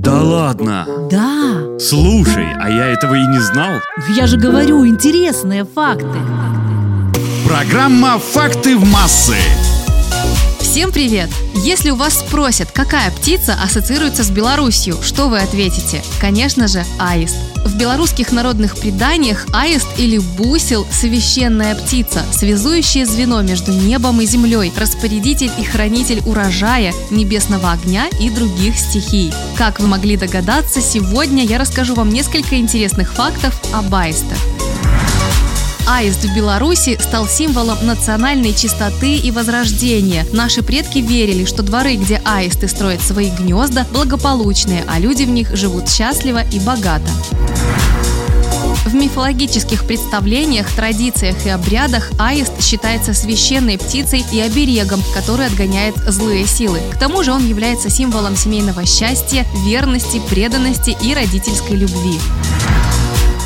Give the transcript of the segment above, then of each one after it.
Да ладно? Да. Слушай, а я этого и не знал. Я же говорю, интересные факты. Программа «Факты в массы». Всем привет! Если у вас спросят, какая птица ассоциируется с Беларусью, что вы ответите? Конечно же, аист. В белорусских народных преданиях аист или бусел – священная птица, связующее звено между небом и землей, распорядитель и хранитель урожая, небесного огня и других стихий. Как вы могли догадаться, сегодня я расскажу вам несколько интересных фактов об аистах. Аист в Беларуси стал символом национальной чистоты и возрождения. Наши предки верили, что дворы, где аисты строят свои гнезда, благополучные, а люди в них живут счастливо и богато. В мифологических представлениях, традициях и обрядах аист считается священной птицей и оберегом, который отгоняет злые силы. К тому же он является символом семейного счастья, верности, преданности и родительской любви.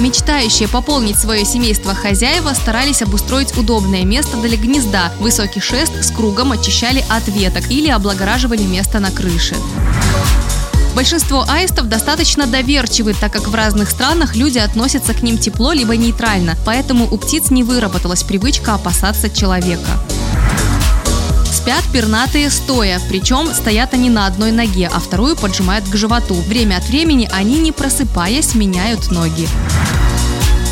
Мечтающие пополнить свое семейство хозяева старались обустроить удобное место для гнезда. Высокий шест с кругом очищали от веток или облагораживали место на крыше. Большинство аистов достаточно доверчивы, так как в разных странах люди относятся к ним тепло либо нейтрально, поэтому у птиц не выработалась привычка опасаться человека. Спят пернатые стоя, причем стоят они на одной ноге, а вторую поджимают к животу. Время от времени они, не просыпаясь, меняют ноги.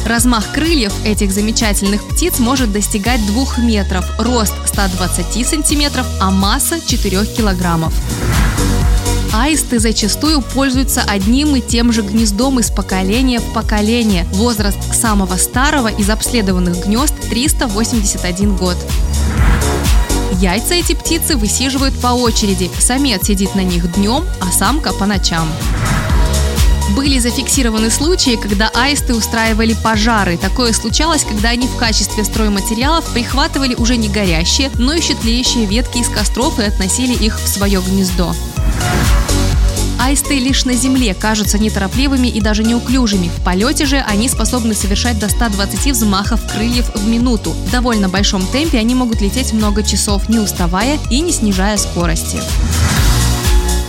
Размах крыльев этих замечательных птиц может достигать 2 метров, рост 120 сантиметров, а масса 4 килограммов. Аисты зачастую пользуются одним и тем же гнездом из поколения в поколение. Возраст самого старого из обследованных гнезд 381 год. Яйца эти птицы высиживают по очереди. Самец сидит на них днем, а самка по ночам. Были зафиксированы случаи, когда аисты устраивали пожары. Такое случалось, когда они в качестве стройматериалов прихватывали уже не горящие, но еще тлеющие ветки из костров и относили их в свое гнездо. Аисты лишь на земле кажутся неторопливыми и даже неуклюжими. В полете же они способны совершать до 120 взмахов крыльев в минуту. В довольно большом темпе они могут лететь много часов, не уставая и не снижая скорости.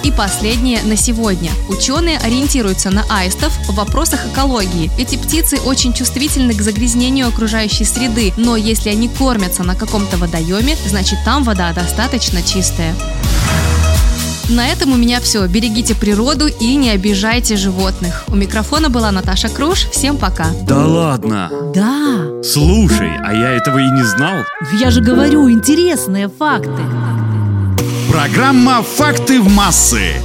И последнее на сегодня. Ученые ориентируются на аистов в вопросах экологии. Эти птицы очень чувствительны к загрязнению окружающей среды, но если они кормятся на каком-то водоеме, значит там вода достаточно чистая. На этом у меня все. Берегите природу и не обижайте животных. У микрофона была Наташа Круш. Всем пока. Да ладно? Да. Слушай, а я этого и не знал. Я же говорю, интересные факты. Программа «Факты в массы».